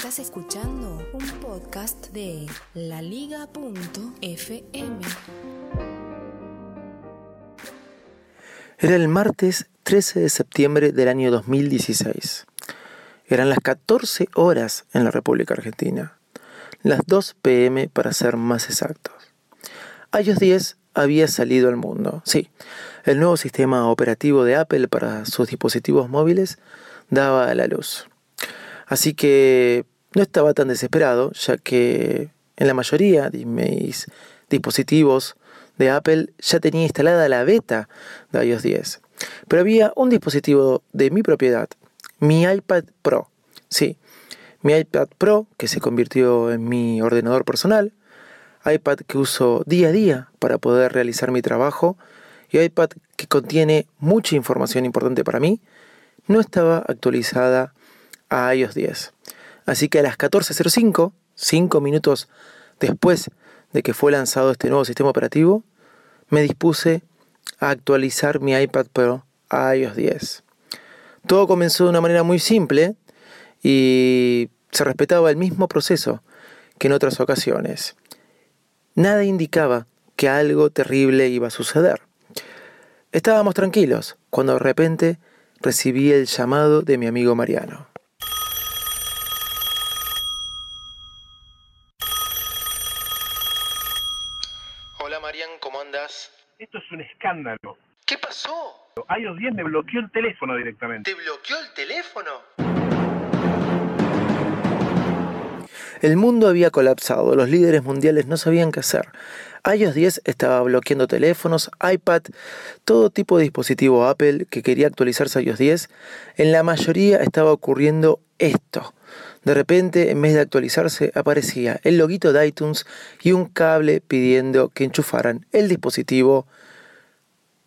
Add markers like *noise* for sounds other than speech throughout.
Estás escuchando un podcast de laliga.fm. Era el martes 13 de septiembre del año 2016. Eran las 14 horas en la República Argentina. Las 2 pm para ser más exactos. iOS 10 había salido al mundo. Sí, el nuevo sistema operativo de Apple para sus dispositivos móviles daba a la luz. Así que no estaba tan desesperado, ya que en la mayoría de mis dispositivos de Apple ya tenía instalada la beta de iOS 10. Pero había un dispositivo de mi propiedad, mi iPad Pro. Sí, mi iPad Pro que se convirtió en mi ordenador personal, iPad que uso día a día para poder realizar mi trabajo y iPad que contiene mucha información importante para mí, no estaba actualizada a iOS 10. Así que a las 14.05, 5 minutos después de que fue lanzado este nuevo sistema operativo, me dispuse a actualizar mi iPad Pro a iOS 10. Todo comenzó de una manera muy simple y se respetaba el mismo proceso que en otras ocasiones. Nada indicaba que algo terrible iba a suceder. Estábamos tranquilos cuando de repente recibí el llamado de mi amigo Mariano. Hola Esto es un escándalo. ¿Qué pasó? iOS 10 me bloqueó el teléfono directamente. ¿Te bloqueó el teléfono? El mundo había colapsado, los líderes mundiales no sabían qué hacer. iOS 10 estaba bloqueando teléfonos, iPad, todo tipo de dispositivo Apple que quería actualizarse a iOS 10. En la mayoría estaba ocurriendo esto. De repente, en vez de actualizarse, aparecía el loguito de iTunes y un cable pidiendo que enchufaran el dispositivo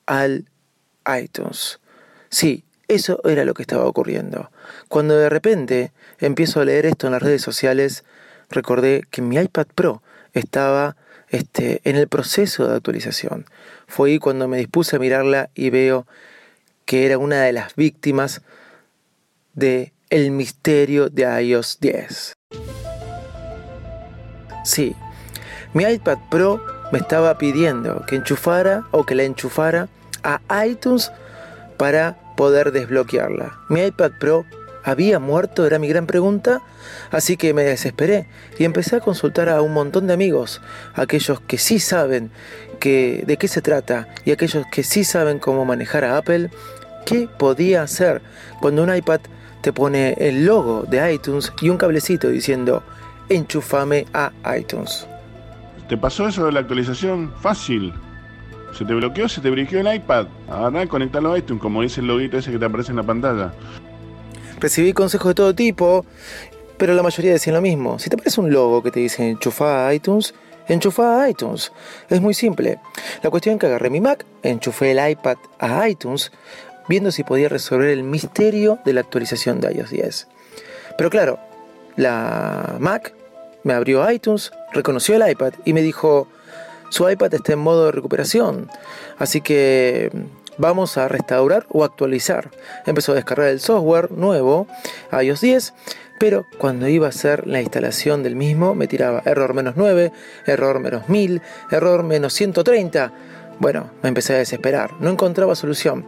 al iTunes. Sí, eso era lo que estaba ocurriendo. Cuando de repente empiezo a leer esto en las redes sociales, recordé que mi iPad Pro estaba este, en el proceso de actualización. Fue ahí cuando me dispuse a mirarla y veo que era una de las víctimas de el misterio de iOS 10. Sí, mi iPad Pro me estaba pidiendo que enchufara o que la enchufara a iTunes para poder desbloquearla. Mi iPad Pro había muerto, era mi gran pregunta, así que me desesperé y empecé a consultar a un montón de amigos, aquellos que sí saben que, de qué se trata y aquellos que sí saben cómo manejar a Apple, qué podía hacer cuando un iPad te pone el logo de iTunes y un cablecito diciendo enchufame a iTunes. ¿Te pasó eso de la actualización? Fácil. Se te bloqueó, se te bloqueó el iPad. Ahora conectalo a iTunes, como dice el loguito ese que te aparece en la pantalla. Recibí consejos de todo tipo, pero la mayoría decían lo mismo. Si te aparece un logo que te dice enchufa a iTunes, enchufa a iTunes. Es muy simple. La cuestión es que agarré mi Mac, enchufé el iPad a iTunes, viendo si podía resolver el misterio de la actualización de iOS 10. Pero claro, la Mac me abrió iTunes, reconoció el iPad y me dijo, su iPad está en modo de recuperación, así que vamos a restaurar o actualizar. Empezó a descargar el software nuevo, iOS 10, pero cuando iba a hacer la instalación del mismo me tiraba error menos 9, error menos 1000, error menos 130. Bueno, me empecé a desesperar, no encontraba solución.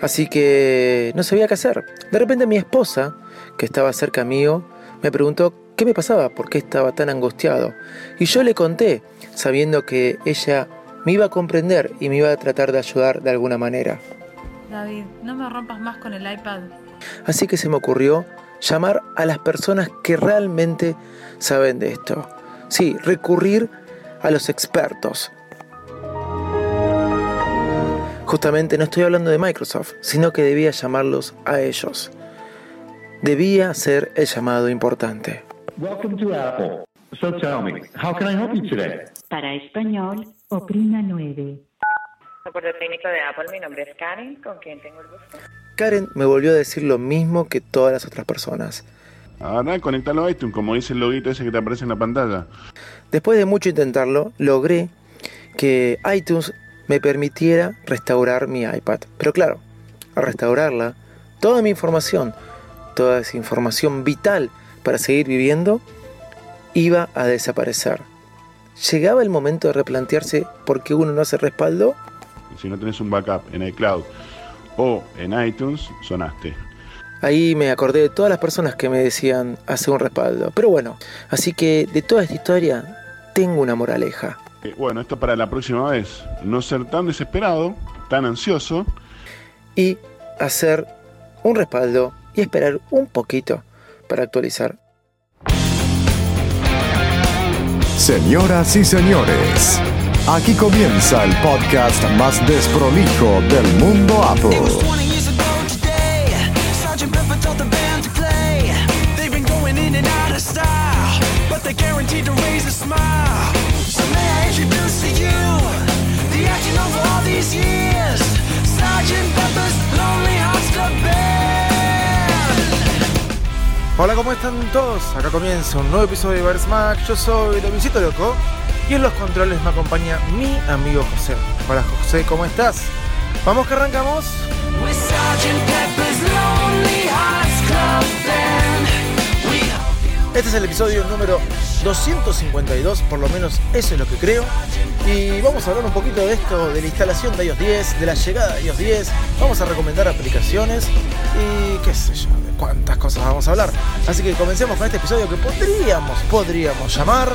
Así que no sabía qué hacer. De repente mi esposa, que estaba cerca mío, me preguntó qué me pasaba, por qué estaba tan angustiado. Y yo le conté, sabiendo que ella me iba a comprender y me iba a tratar de ayudar de alguna manera. David, no me rompas más con el iPad. Así que se me ocurrió llamar a las personas que realmente saben de esto. Sí, recurrir a los expertos. Justamente no estoy hablando de Microsoft, sino que debía llamarlos a ellos. Debía ser el llamado importante. Welcome to Apple. So tell me, how can I help you today? Para español, oprima 9. Soporte técnico de Apple, mi nombre es Karen, ¿con quién tengo el gusto? Karen me volvió a decir lo mismo que todas las otras personas. Ahora conectalo a iTunes, como dice el loguito ese que te aparece en la pantalla. Después de mucho intentarlo, logré que iTunes me permitiera restaurar mi iPad. Pero claro, al restaurarla, toda mi información, toda esa información vital para seguir viviendo, iba a desaparecer. Llegaba el momento de replantearse por qué uno no hace respaldo. Si no tenés un backup en iCloud o en iTunes, sonaste. Ahí me acordé de todas las personas que me decían hacer un respaldo. Pero bueno, así que de toda esta historia tengo una moraleja. Eh, bueno, esto para la próxima vez. No ser tan desesperado, tan ansioso. Y hacer un respaldo y esperar un poquito para actualizar. Señoras y señores, aquí comienza el podcast más desprolijo del mundo Apple. Hola, ¿cómo están todos? Acá comienza un nuevo episodio de Versmack. Yo soy Luisito Loco y en los controles me acompaña mi amigo José. Hola José, ¿cómo estás? Vamos que arrancamos. Este es el episodio número 252, por lo menos eso es lo que creo. Y vamos a hablar un poquito de esto, de la instalación de iOS 10, de la llegada de iOS 10. Vamos a recomendar aplicaciones y qué sé yo, de cuántas cosas vamos a hablar. Así que comencemos con este episodio que podríamos, podríamos llamar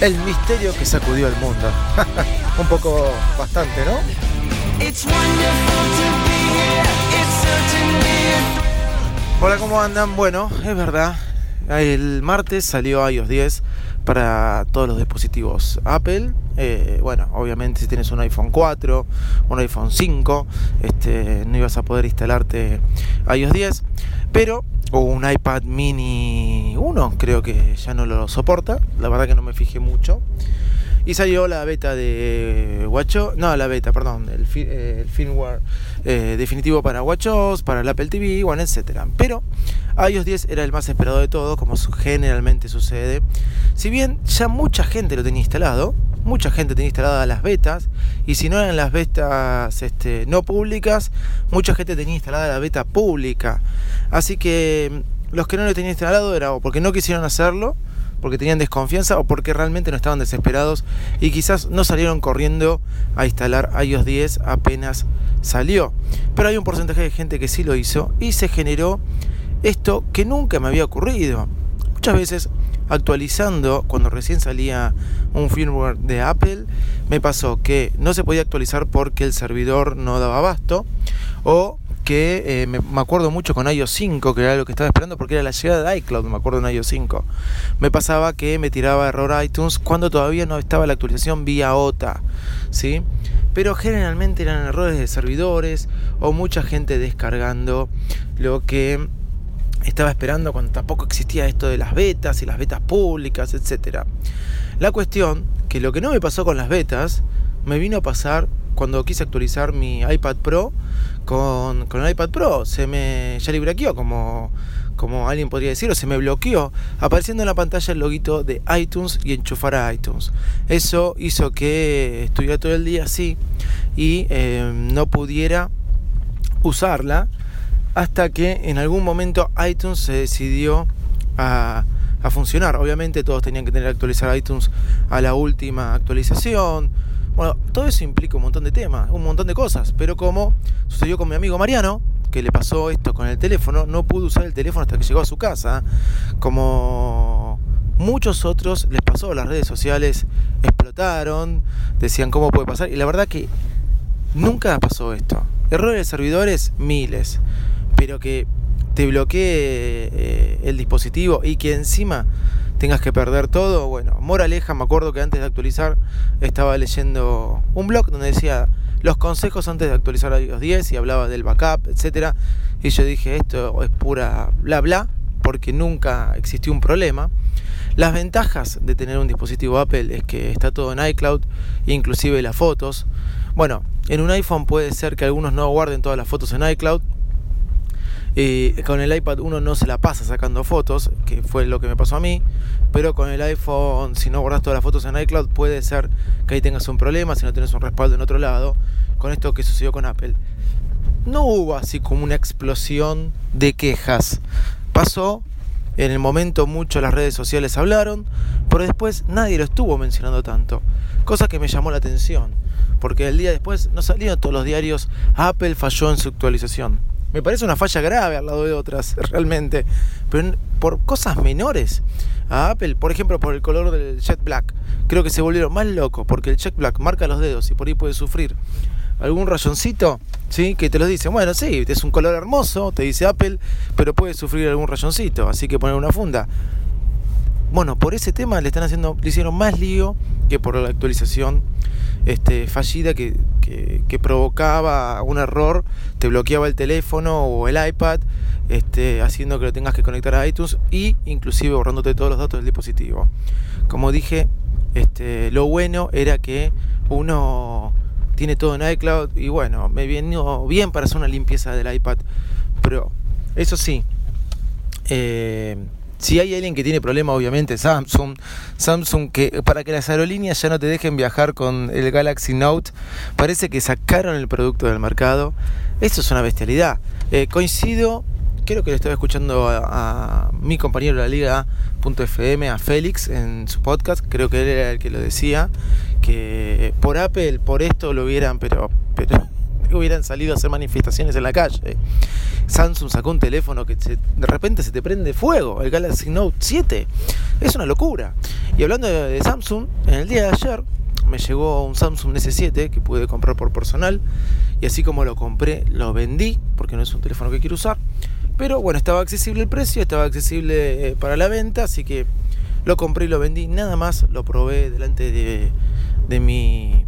El misterio que sacudió el mundo. *laughs* un poco bastante, ¿no? Hola, ¿cómo andan? Bueno, es verdad, el martes salió iOS 10 para todos los dispositivos Apple. Eh, bueno, obviamente si tienes un iPhone 4, un iPhone 5, este, no ibas a poder instalarte iOS 10. Pero, o un iPad mini 1, creo que ya no lo soporta. La verdad que no me fijé mucho. Y salió la beta de WatchOS, no la beta, perdón, el, eh, el firmware eh, definitivo para WatchOS, para el Apple TV, bueno, etcétera. Pero iOS 10 era el más esperado de todo, como generalmente sucede. Si bien ya mucha gente lo tenía instalado, mucha gente tenía instaladas las betas, y si no eran las betas este, no públicas, mucha gente tenía instalada la beta pública. Así que mm, los que no lo tenían instalado era o porque no quisieron hacerlo, porque tenían desconfianza o porque realmente no estaban desesperados y quizás no salieron corriendo a instalar iOS 10 apenas salió. Pero hay un porcentaje de gente que sí lo hizo y se generó esto que nunca me había ocurrido. Muchas veces actualizando cuando recién salía un firmware de Apple, me pasó que no se podía actualizar porque el servidor no daba abasto o que eh, me, acuerdo mucho con iOS 5, que era lo que estaba esperando porque era la llegada de iCloud, me acuerdo en iOS 5. Me pasaba que me tiraba error iTunes cuando todavía no estaba la actualización vía OTA, ¿sí? Pero generalmente eran errores de servidores o mucha gente descargando lo que estaba esperando cuando tampoco existía esto de las betas y las betas públicas, etc. La cuestión que lo que no me pasó con las betas me vino a pasar cuando quise actualizar mi iPad Pro con, el iPad Pro. Se me ya librequeó, como, como alguien podría decir, o se me bloqueó, apareciendo en la pantalla el loguito de iTunes y enchufar a iTunes. Eso hizo que estuviera todo el día así y eh, no pudiera usarla hasta que en algún momento iTunes se decidió a, a funcionar. Obviamente todos tenían que tener que actualizar iTunes a la última actualización bueno, todo eso implica un montón de temas, un montón de cosas, pero como sucedió con mi amigo Mariano, que le pasó esto con el teléfono, no pudo usar el teléfono hasta que llegó a su casa, como muchos otros les pasó, las redes sociales explotaron, decían cómo puede pasar, y la verdad que nunca pasó esto. Errores de servidores, miles, pero que te bloquee eh, el dispositivo y que encima tengas que perder todo. Bueno, moraleja, me acuerdo que antes de actualizar estaba leyendo un blog donde decía los consejos antes de actualizar iOS 10 y hablaba del backup, etcétera. Y yo dije, esto es pura bla bla, porque nunca existió un problema. Las ventajas de tener un dispositivo Apple es que está todo en iCloud, inclusive las fotos. Bueno, en un iPhone puede ser que algunos no guarden todas las fotos en iCloud. Con el iPad uno no se la pasa sacando fotos, que fue lo que me pasó a mí. Pero con el iPhone, si no guardas todas las fotos en iCloud, puede ser que ahí tengas un problema si no tienes un respaldo en otro lado. Con esto que sucedió con Apple. No hubo así como una explosión de quejas. Pasó, en el momento mucho las redes sociales hablaron, pero después nadie lo estuvo mencionando tanto. Cosa que me llamó la atención, porque el día después no salieron todos los diarios, Apple falló en su actualización. Me parece una falla grave al lado de otras, *laughs* realmente. Pero por cosas menores. A Apple, por ejemplo, por el color del Jet Black. Creo que se volvieron más locos porque el Jet Black marca los dedos y por ahí puede sufrir algún rayoncito, ¿sí? Que te lo dice, bueno, sí, es un color hermoso, te dice Apple, pero puede sufrir algún rayoncito, así que poner una funda. Bueno, por ese tema le están haciendo, le hicieron más lío que por la actualización este, fallida que, que, provocaba un error, te bloqueaba el teléfono o el iPad, este, haciendo que lo tengas que conectar a iTunes y inclusive borrándote todos los datos del dispositivo. Como dije, este, lo bueno era que uno tiene todo en iCloud y bueno, me vino bien para hacer una limpieza del iPad Pro. Eso sí, eh, si hay alguien que tiene problema, obviamente Samsung. Samsung que para que las aerolíneas ya no te dejen viajar con el Galaxy Note, parece que sacaron el producto del mercado. Eso es una bestialidad. Eh, coincido, creo que le estaba escuchando a, mi compañero de la Liga.fm, a Félix, en su podcast, creo que él era el que lo decía, que por Apple, por esto lo hubieran, pero, pero hubieran salido a hacer manifestaciones en la calle. Samsung sacó un teléfono que de repente se te prende fuego, el Galaxy Note 7. Es una locura. Y hablando de, Samsung, en el día de ayer me llegó un Samsung S7 que pude comprar por personal. Y así como lo compré, lo vendí, porque no es un teléfono que quiero usar. Pero bueno, estaba accesible el precio, estaba accesible eh, para la venta, así que lo compré y lo vendí. Nada más lo probé delante de, de mi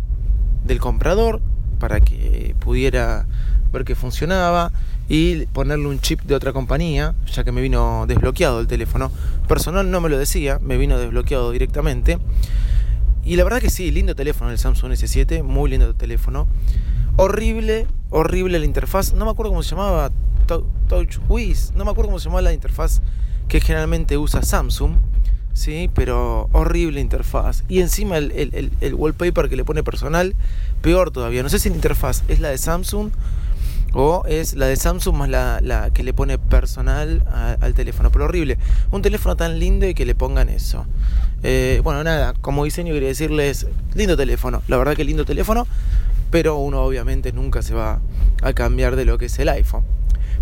del comprador para que pudiera ver que funcionaba y ponerle un chip de otra compañía, ya que me vino desbloqueado el teléfono. Personal no me lo decía, me vino desbloqueado directamente. Y la verdad que sí, lindo teléfono el Samsung S7, muy lindo teléfono. Horrible, horrible la interfaz. No me acuerdo cómo se llamaba, TouchWiz, no me acuerdo cómo se llamaba la interfaz que generalmente usa Samsung. Sí, pero horrible interfaz. Y encima el, el, el, wallpaper que le pone personal, peor todavía. No sé si la interfaz es la de Samsung o es la de Samsung más la, la que le pone personal al teléfono. Pero horrible. Un teléfono tan lindo y que le pongan eso. Eh, bueno, nada, como diseño quería decirles, lindo teléfono. La verdad que lindo teléfono. Pero uno obviamente nunca se va a cambiar de lo que es el iPhone.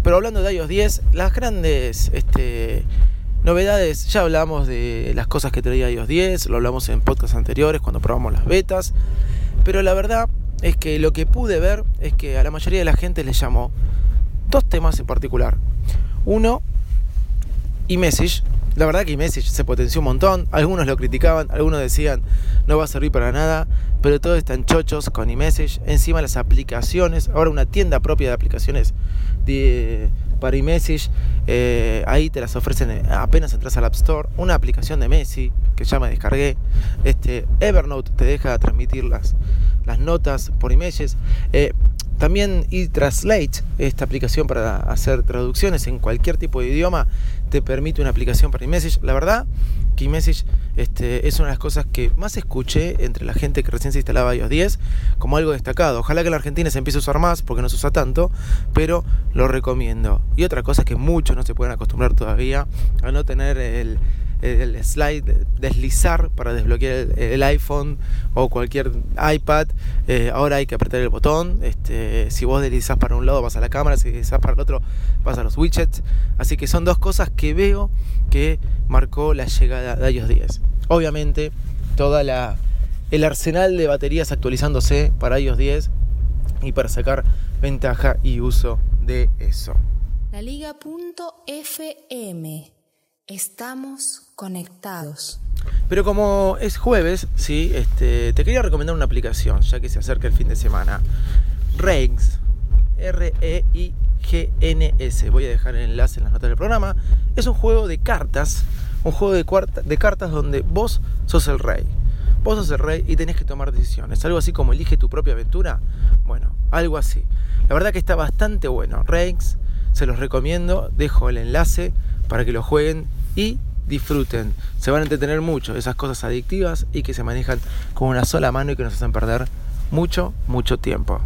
Pero hablando de iOS 10, las grandes... Este, Novedades, ya hablamos de las cosas que traía iOS 10, lo hablamos en podcasts anteriores cuando probamos las betas, pero la verdad es que lo que pude ver es que a la mayoría de la gente les llamó dos temas en particular. Uno, eMessage. La verdad que eMessage se potenció un montón, algunos lo criticaban, algunos decían no va a servir para nada, pero todos están chochos con eMessage. Encima las aplicaciones, ahora una tienda propia de aplicaciones para iMessage, eh, ahí te las ofrecen eh, apenas entras al App Store, una aplicación de Messi que ya me descargué, este, Evernote te deja transmitir las, las notas por iMessage, eh, también eTranslate, esta aplicación para hacer traducciones en cualquier tipo de idioma, te permite una aplicación para iMessage. La verdad que iMessage este, es una de las cosas que más escuché entre la gente que recién se instalaba iOS 10 como algo destacado. Ojalá que la Argentina se empiece a usar más porque no se usa tanto, pero lo recomiendo. Y otra cosa es que muchos no se pueden acostumbrar todavía a no tener el, el slide deslizar para desbloquear el, iPhone o cualquier iPad. Eh, ahora hay que apretar el botón. Este, si vos deslizás para un lado vas a la cámara, si deslizás para el otro vas a los widgets. Así que son dos cosas que veo que marcó la llegada de iOS 10. Obviamente, toda la el arsenal de baterías actualizándose para iOS 10 y para sacar ventaja y uso de eso. La Liga.fm Estamos conectados. Pero como es jueves, sí, este, te quería recomendar una aplicación, ya que se acerca el fin de semana. Reigs, R-E-I-G-N-S. Voy a dejar el enlace en las notas del programa. Es un juego de cartas, un juego de, de cartas donde vos sos el rey. Vos sos el rey y tenés que tomar decisiones. Algo así como elige tu propia aventura. Bueno, algo así. La verdad que está bastante bueno. Reigs, se los recomiendo. Dejo el enlace para que lo jueguen y disfruten. Se van a entretener mucho esas cosas adictivas y que se manejan con una sola mano y que nos hacen perder mucho, mucho tiempo.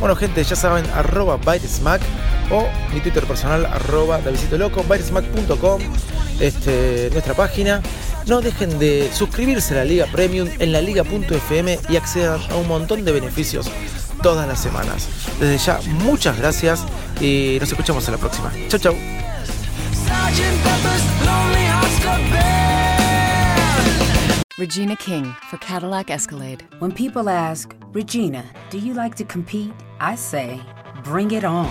Bueno gente, ya saben, arroba Bytesmack o mi Twitter personal, arroba Davidito Loco, bytesmack.com, este, nuestra página. No dejen de suscribirse a la Liga Premium en la liga.fm y accedan a un montón de beneficios todas las semanas. Desde ya, muchas gracias y nos escuchamos en la próxima. Chau, chau. Regina King for Cadillac Escalade. When people ask, Regina, do you like to compete? I say, bring it on.